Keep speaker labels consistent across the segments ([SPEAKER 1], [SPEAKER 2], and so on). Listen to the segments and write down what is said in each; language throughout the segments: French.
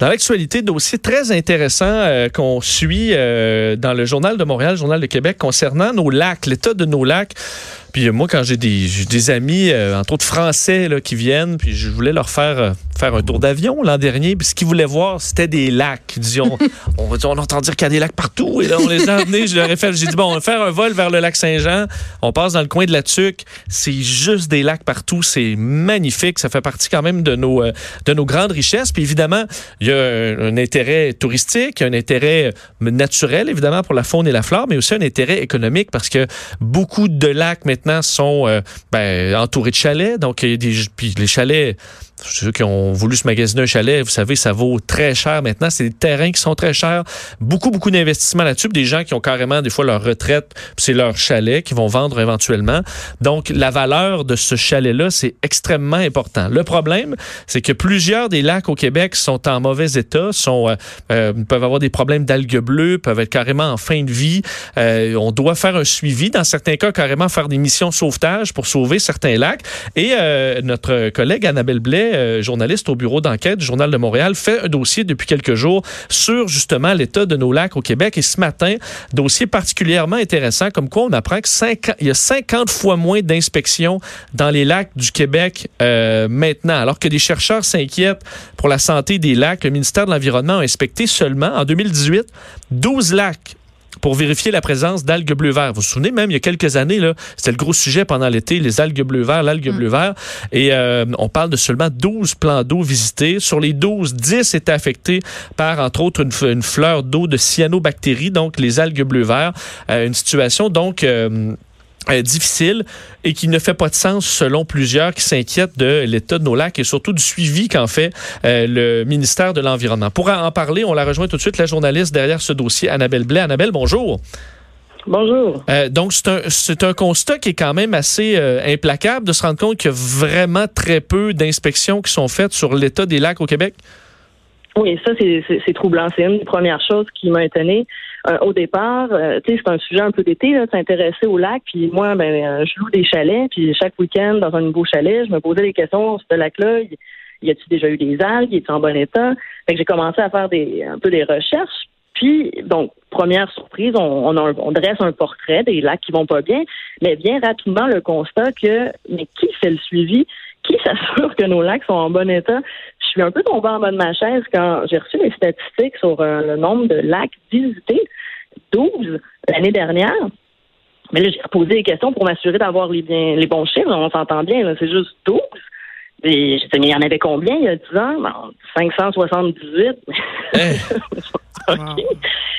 [SPEAKER 1] Dans l'actualité, dossier très intéressant euh, qu'on suit euh, dans le Journal de Montréal, Journal de Québec, concernant nos lacs, l'état de nos lacs. Puis moi, quand j'ai des, des amis, euh, entre autres français, là, qui viennent, puis je voulais leur faire euh, faire un tour d'avion l'an dernier, puis ce qu'ils voulaient voir, c'était des lacs. On, on, entend dire qu'il y a des lacs partout, et là, on les a amenés. Je leur ai fait, j'ai dit, bon, on va faire un vol vers le lac Saint-Jean. On passe dans le coin de la Tuque. C'est juste des lacs partout. C'est magnifique. Ça fait partie quand même de nos, euh, de nos grandes richesses. Puis évidemment, il y a un, un intérêt touristique, un intérêt naturel, évidemment, pour la faune et la flore, mais aussi un intérêt économique parce que beaucoup de lacs maintenant sont euh, ben, entourés de chalets. Donc, il y a des, puis les chalets, ceux qui ont voulu se magasiner un chalet, vous savez, ça vaut très cher maintenant. C'est des terrains qui sont très chers. Beaucoup, beaucoup d'investissements là-dessus. Des gens qui ont carrément des fois leur retraite, c'est leur chalet qu'ils vont vendre éventuellement. Donc, la valeur de ce chalet-là, c'est extrêmement important. Le problème, c'est que plusieurs des lacs au Québec sont en mauvais état, sont euh, euh, peuvent avoir des problèmes d'algues bleues, peuvent être carrément en fin de vie. Euh, on doit faire un suivi, dans certains cas, carrément faire des missions sauvetage pour sauver certains lacs. Et euh, notre collègue Annabelle Blais, euh, journaliste au bureau d'enquête du Journal de Montréal, fait un dossier depuis quelques jours sur justement l'état de nos lacs au Québec. Et ce matin, dossier particulièrement intéressant, comme quoi on apprend qu'il y a 50 fois moins d'inspections dans les lacs du Québec euh, maintenant. Alors que des chercheurs s'inquiètent pour la santé des lacs, le ministère de l'Environnement a inspecté seulement en 2018 12 lacs pour vérifier la présence d'algues bleu-vert. Vous vous souvenez même, il y a quelques années, là, c'était le gros sujet pendant l'été, les algues bleu-vert, l'algue mm. bleu-vert. Et euh, on parle de seulement 12 plans d'eau visités. Sur les 12, 10 étaient affectés par, entre autres, une, une fleur d'eau de cyanobactéries, donc les algues bleu-vert. Euh, une situation, donc... Euh, euh, difficile et qui ne fait pas de sens selon plusieurs qui s'inquiètent de l'état de nos lacs et surtout du suivi qu'en fait euh, le ministère de l'Environnement. Pour en parler, on la rejoint tout de suite, la journaliste derrière ce dossier, Annabelle Blais. Annabelle, bonjour.
[SPEAKER 2] Bonjour.
[SPEAKER 1] Euh, donc, c'est un, constat qui est quand même assez implacable de se rendre compte qu'il y a vraiment très peu d'inspections qui sont faites sur l'état des lacs au Québec.
[SPEAKER 2] Oui, ça, c'est troublant. C'est une des premières choses qui m'a étonnée. Euh, au départ, euh, tu sais, c'est un sujet un peu d'été, de s'intéresser au lac. Puis moi, ben, euh, je loue des chalets. Puis chaque week-end, dans un nouveau chalet, je me posais des questions sur ce lac-là. Y a-t-il déjà eu des algues? Y est-il en bon état? Fait que j'ai commencé à faire des, un peu des recherches. Puis, donc, première surprise, on, on, on, dresse un portrait des lacs qui vont pas bien, mais bien rapidement le constat que, mais qui fait le suivi? Qui s'assure que nos lacs sont en bon état? Je suis un peu tombée en bas de ma chaise quand j'ai reçu les statistiques sur euh, le nombre de lacs visités. 12 l'année dernière. Mais là, j'ai reposé des questions pour m'assurer d'avoir les, bien, les bons chiffres. On s'entend bien, c'est juste 12. Et je mais il y en avait combien il y a 10 ans? Ben, 578. okay.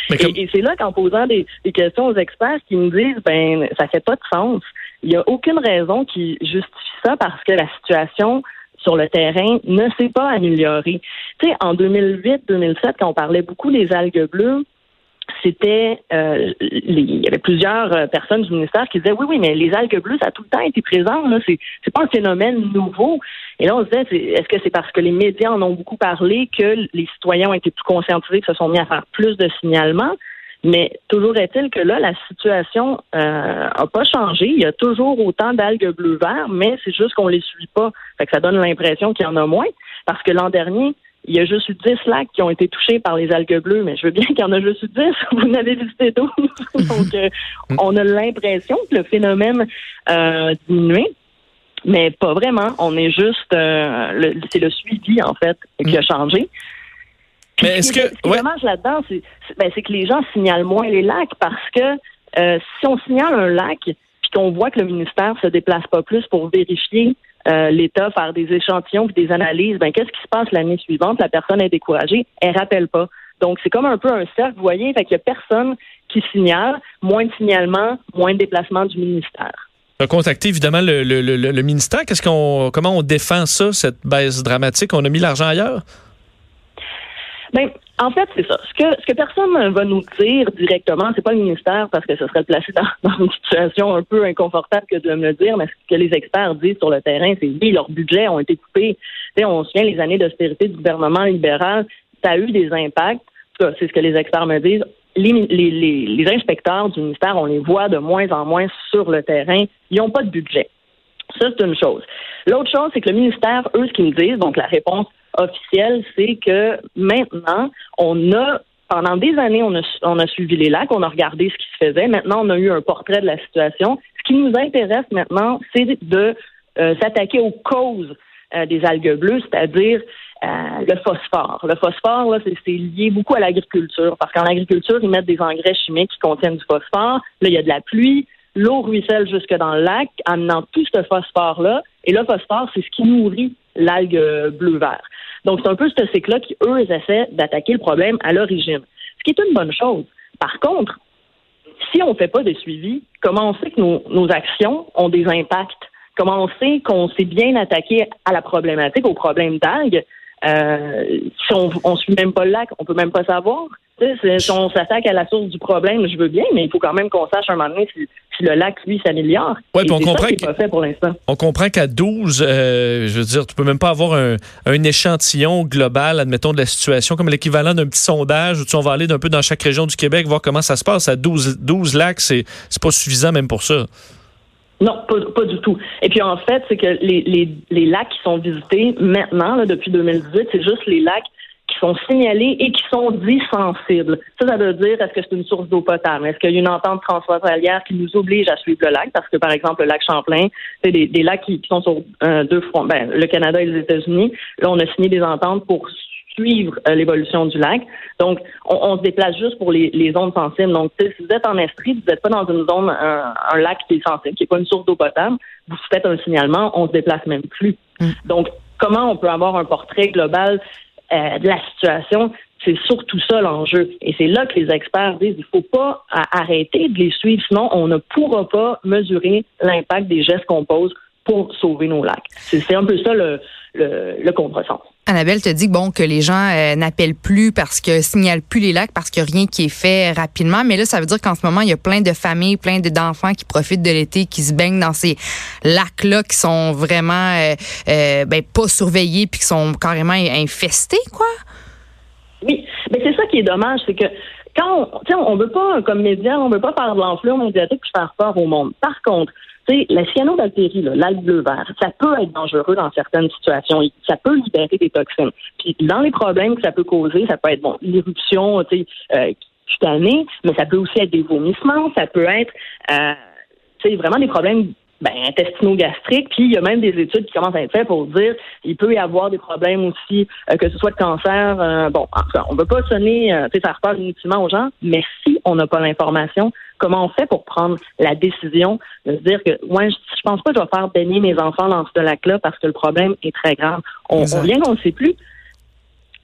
[SPEAKER 2] Et, et c'est là qu'en posant des, des, questions aux experts qui me disent, ben, ça fait pas de sens. Il n'y a aucune raison qui justifie ça parce que la situation sur le terrain ne s'est pas améliorée. Tu sais, en 2008-2007, quand on parlait beaucoup des algues bleues, c'était euh, il y avait plusieurs euh, personnes du ministère qui disaient oui oui mais les algues bleues ça a tout le temps été présent là. C'est c'est pas un phénomène nouveau. Et là on se disait est-ce que c'est parce que les médias en ont beaucoup parlé que les citoyens ont été plus conscientisés que se sont mis à faire plus de signalements? Mais toujours est-il que là la situation euh, a pas changé il y a toujours autant d'algues bleues vert mais c'est juste qu'on les suit pas fait que ça donne l'impression qu'il y en a moins parce que l'an dernier il y a juste eu 10 lacs qui ont été touchés par les algues bleues, mais je veux bien qu'il y en a juste eu 10. Vous n'avez visité 12. Donc, euh, on a l'impression que le phénomène euh, diminue, mais pas vraiment. On est juste, euh, c'est le suivi, en fait, qui a changé.
[SPEAKER 1] Mais est-ce que.
[SPEAKER 2] Ce qui ouais. dommage là-dedans, c'est ben, que les gens signalent moins les lacs parce que euh, si on signale un lac, puis qu'on voit que le ministère se déplace pas plus pour vérifier euh, l'État faire des échantillons puis des analyses, ben qu'est-ce qui se passe l'année suivante? La personne est découragée, elle rappelle pas. Donc, c'est comme un peu un cercle, vous voyez, fait qu'il y a personne qui signale, moins de signalements, moins de déplacements du ministère.
[SPEAKER 1] On a contacté évidemment le, le, le, le ministère. Qu'est-ce qu'on, comment on défend ça, cette baisse dramatique? On a mis l'argent ailleurs?
[SPEAKER 2] Ben, en fait, c'est ça. Ce que, ce que personne va nous dire directement, c'est pas le ministère parce que ce serait placé dans, une situation un peu inconfortable que de me le dire, mais ce que les experts disent sur le terrain, c'est oui, leurs budgets ont été coupés. on se souvient les années d'austérité du gouvernement libéral, ça a eu des impacts. C'est ce que les experts me disent. Les, les, les, les inspecteurs du ministère, on les voit de moins en moins sur le terrain. Ils n'ont pas de budget. Ça, c'est une chose. L'autre chose, c'est que le ministère, eux, ce qu'ils me disent, donc la réponse officielle, c'est que maintenant, on a pendant des années, on a, on a suivi les lacs, on a regardé ce qui se faisait. Maintenant, on a eu un portrait de la situation. Ce qui nous intéresse maintenant, c'est de euh, s'attaquer aux causes euh, des algues bleues, c'est-à-dire euh, le phosphore. Le phosphore, là, c'est lié beaucoup à l'agriculture, parce qu'en agriculture, ils mettent des engrais chimiques qui contiennent du phosphore. Là, il y a de la pluie, l'eau ruisselle jusque dans le lac, amenant tout ce phosphore-là. Et le phosphore, c'est ce qui nourrit l'algue bleu-vert. Donc, c'est un peu ce cycle-là qui, eux, essaient d'attaquer le problème à l'origine. Ce qui est une bonne chose. Par contre, si on ne fait pas de suivi, comment on sait que nos, nos actions ont des impacts? Comment on sait qu'on s'est bien attaqué à la problématique, au problème d'algues? Euh, si on ne suit même pas le lac, on peut même pas savoir. Si on s'attaque à la source du problème, je veux bien, mais il faut quand même qu'on sache un moment donné si, le lac, lui, s'améliore.
[SPEAKER 1] Oui, on comprend
[SPEAKER 2] pas fait pour l'instant.
[SPEAKER 1] On comprend qu'à 12, euh, je veux dire, tu peux même pas avoir un, échantillon global, admettons, de la situation, comme l'équivalent d'un petit sondage où tu, on va aller d'un peu dans chaque région du Québec, voir comment ça se passe. À 12, 12 lacs, c'est pas suffisant même pour ça.
[SPEAKER 2] Non, pas, du tout. Et puis en fait, c'est que les, les, les, lacs qui sont visités maintenant, là, depuis 2018, c'est juste les lacs sont signalés et qui sont dits sensibles. Ça, ça veut dire est-ce que c'est une source d'eau potable? Est-ce qu'il y a une entente transfrontalière qui nous oblige à suivre le lac? Parce que, par exemple, le lac Champlain, c'est des, des lacs qui, sont sur euh, deux fronts, ben, le Canada et les États-Unis. Là, on a signé des ententes pour suivre euh, l'évolution du lac. Donc, on, se déplace juste pour les, zones sensibles. Donc, si vous êtes en Estrie, vous n'êtes pas dans une zone, un, lac qui est sensible, qui n'est pas une source d'eau potable, vous faites un signalement, on se déplace même plus. Mm. Donc, comment on peut avoir un portrait global euh, de la situation? C'est surtout ça l'enjeu. Et c'est là que les experts disent il faut pas arrêter de les suivre, sinon on ne pourra pas mesurer l'impact des gestes qu'on pose pour sauver nos lacs. C'est un peu ça le, le, le contresens.
[SPEAKER 3] Annabelle te dit bon que les gens euh, n'appellent plus parce que signalent plus les lacs parce qu'il n'y a rien qui est fait rapidement. Mais là, ça veut dire qu'en ce moment, il y a plein de familles, plein d'enfants qui profitent de l'été, qui se baignent dans ces lacs-là qui sont vraiment euh, euh, ben, pas surveillés puis qui sont carrément infestés, quoi.
[SPEAKER 2] Oui, mais c'est ça qui est dommage, c'est que quand on, on veut pas, comme média, on veut pas faire de l'enflure médiatique puis faire peur au monde. Par contre, sais, la cyanobactérie, l'algue bleu vert, ça peut être dangereux dans certaines situations. Ça peut libérer des toxines. Puis dans les problèmes que ça peut causer, ça peut être bon, l'éruption, tu sais, euh, cutanée, mais ça peut aussi être des vomissements, ça peut être, euh, sais, vraiment des problèmes ben, intestino-gastriques. Puis il y a même des études qui commencent à être faites pour dire il peut y avoir des problèmes aussi, euh, que ce soit de cancer. Euh, bon, on ne veut pas sonner, euh, faire peur inutilement aux gens, mais si on n'a pas l'information, comment on fait pour prendre la décision de se dire que ouais, je, pense pas que je vais faire baigner mes enfants dans ce lac-là parce que le problème est très grave. On, on vient qu'on ne sait plus.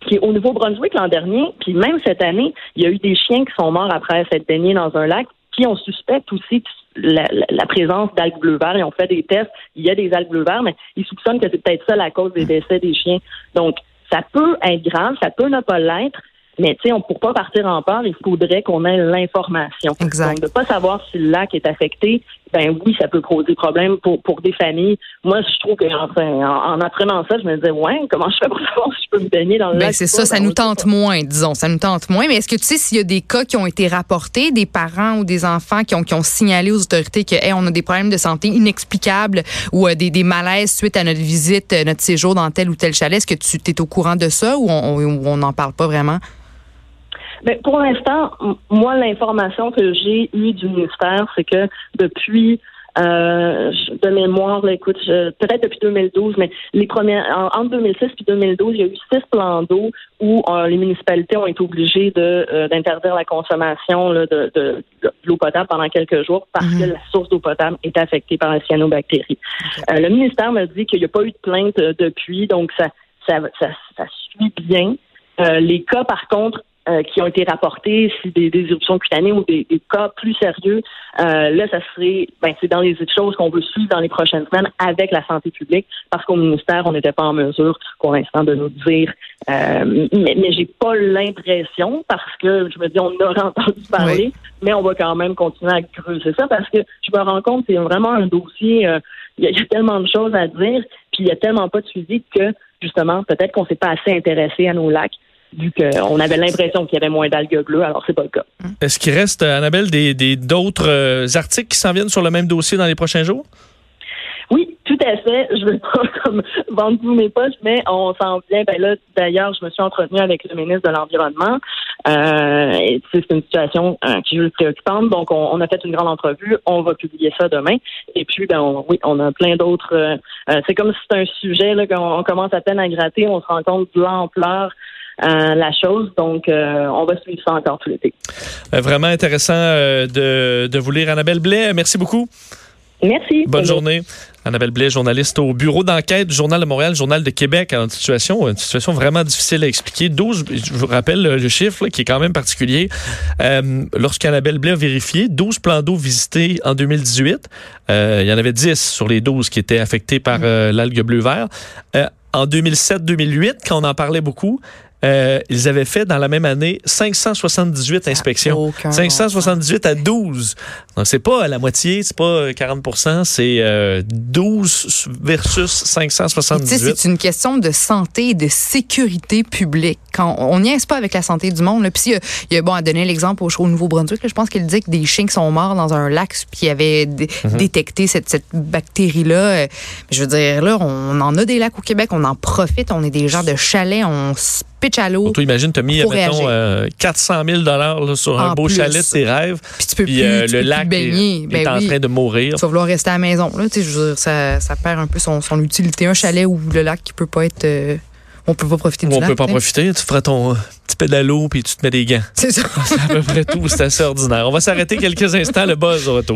[SPEAKER 2] Puis au Nouveau-Brunswick l'an dernier, puis même cette année, il y a eu des chiens qui sont morts après s'être baignés dans un lac. Puis on suspecte aussi la, présence d'algues bleu vert. Ils ont fait des tests. Il y a des algues bleu vert, mais ils soupçonnent que c'est peut-être ça la cause des décès des chiens. Donc, ça peut être grave, ça peut ne pas l'être, mais tu sais, on pour pas partir en peur, il faudrait qu'on ait l'information.
[SPEAKER 3] Exact.
[SPEAKER 2] Donc, de pas savoir si le lac est affecté, ben oui, ça peut poser problème pour, pour des familles. Moi, je trouve que en, apprenant ça, je me disais, ouais, comment je fais pour savoir si je peux me baigner dans le ben?
[SPEAKER 3] C'est ça, ça nous tente moins, disons, ça nous tente moins. Mais est-ce que tu sais s'il y a des cas qui ont été rapportés, des parents ou des enfants qui ont, qui ont signalé aux autorités que, hey, on a des problèmes de santé inexplicables ou euh, des, des malaises suite à notre visite, euh, notre séjour dans tel ou tel chalet? Est-ce que tu es au courant de ça ou on n'en parle pas vraiment?
[SPEAKER 2] Ben, pour l'instant, moi, l'information que j'ai eue du ministère, c'est que depuis euh, de mémoire, là, écoute, peut-être depuis 2012, mais les premières entre 2006 et 2012, il y a eu six plans d'eau où euh, les municipalités ont été obligées de euh, d'interdire la consommation là, de, de, l'eau potable pendant quelques jours parce que mhm. la source d'eau potable est affectée par la cyanobactérie. le ministère me dit qu'il n'y a pas eu de plainte depuis, donc ça ça, ça, ça suit bien. les cas, par contre, euh, qui ont été rapportés, si des, des éruptions cutanées ou des, cas plus sérieux, euh, là, ça serait, ben, c'est dans les choses qu'on veut suivre dans les prochaines semaines avec la santé publique, parce qu'au ministère, on n'était pas en mesure, pour l'instant, de nous dire. Euh, mais, mais j'ai pas l'impression, parce que je me dis, on aurait entendu parler, mais on va quand même continuer à creuser ça, parce que je me rends compte, c'est vraiment un dossier. il y, a tellement de choses à dire, puis il y a tellement pas de suivi que justement, peut-être qu'on s'est pas assez intéressé à nos lacs vu qu'on avait l'impression qu'il y avait moins d'algues bleues, alors c'est pas le cas.
[SPEAKER 1] Est-ce qu'il reste, Annabelle, d'autres des, d'autres euh, articles qui s'en viennent sur le même dossier dans les prochains jours?
[SPEAKER 2] Oui, tout à effet, je veux pas comme vendre tous mes poches, mais on s'en vient. Ben là, d'ailleurs, je me suis entretenue avec le ministre de l'Environnement. Euh, c'est une situation euh, qui est préoccupante. Donc, on, a fait une grande entrevue. On va publier ça demain. Et puis, ben, oui, on a plein d'autres. Euh, euh, c'est comme si c'était un sujet là qu'on commence à peine à gratter. On se rend compte de l'ampleur. La chose. Donc, on va suivre ça encore tout l'été.
[SPEAKER 1] vraiment intéressant de, de vous lire, Annabelle Blais. Merci beaucoup.
[SPEAKER 2] Merci.
[SPEAKER 1] Bonne journée. Annabelle Blais, journaliste au bureau d'enquête du Journal de Montréal, Journal de Québec, en situation, une situation vraiment difficile à expliquer. 12, je vous rappelle le chiffre qui est quand même particulier. Euh, Lorsqu'Annabelle Blais a vérifié, 12 plans d'eau visités en 2018, euh, il y en avait 10 sur les 12 qui étaient affectés par euh, l'algue bleu-vert. Euh, en 2007-2008, quand on en parlait beaucoup, euh, ils avaient fait dans la même année 578 inspections. 578 à 12. Donc, c'est pas la moitié, c'est pas 40% c'est euh, 12 versus 578.
[SPEAKER 3] C'est une question de santé et de sécurité publique. Quand on n'y est pas avec la santé du monde. Là. Puis il y a, bon, à donner l'exemple au, au Nouveau-Brunswick, je pense qu'il dit que des chiens qui sont morts dans un lac puis avaient mhm. détecté cette, cette bactérie-là. Euh, je veux dire, là, on en a des lacs au Québec, on en profite, on est des gens de chalet, on se pitch à l'eau.
[SPEAKER 1] Toi, imagine, tu as mis, mettons, 400 000 dollars sur un beau chalet de tes rêves.
[SPEAKER 3] Puis tu peux plus, euh, le lac baigner.
[SPEAKER 1] est, ben en train de mourir.
[SPEAKER 3] Tu vas vouloir rester à la maison. Là, je veux dire, ça, ça perd un peu son, son utilité. Un chalet où le lac qui peut pas être... Euh, on peut pas profiter du
[SPEAKER 1] on
[SPEAKER 3] lac.
[SPEAKER 1] On peut pas profiter. Tu feras ton petit pédalo puis tu te mets des gants.
[SPEAKER 3] C'est ça.
[SPEAKER 1] C'est à peu près tout. C'est assez ordinaire. On va s'arrêter quelques instants. Le buzz au retour.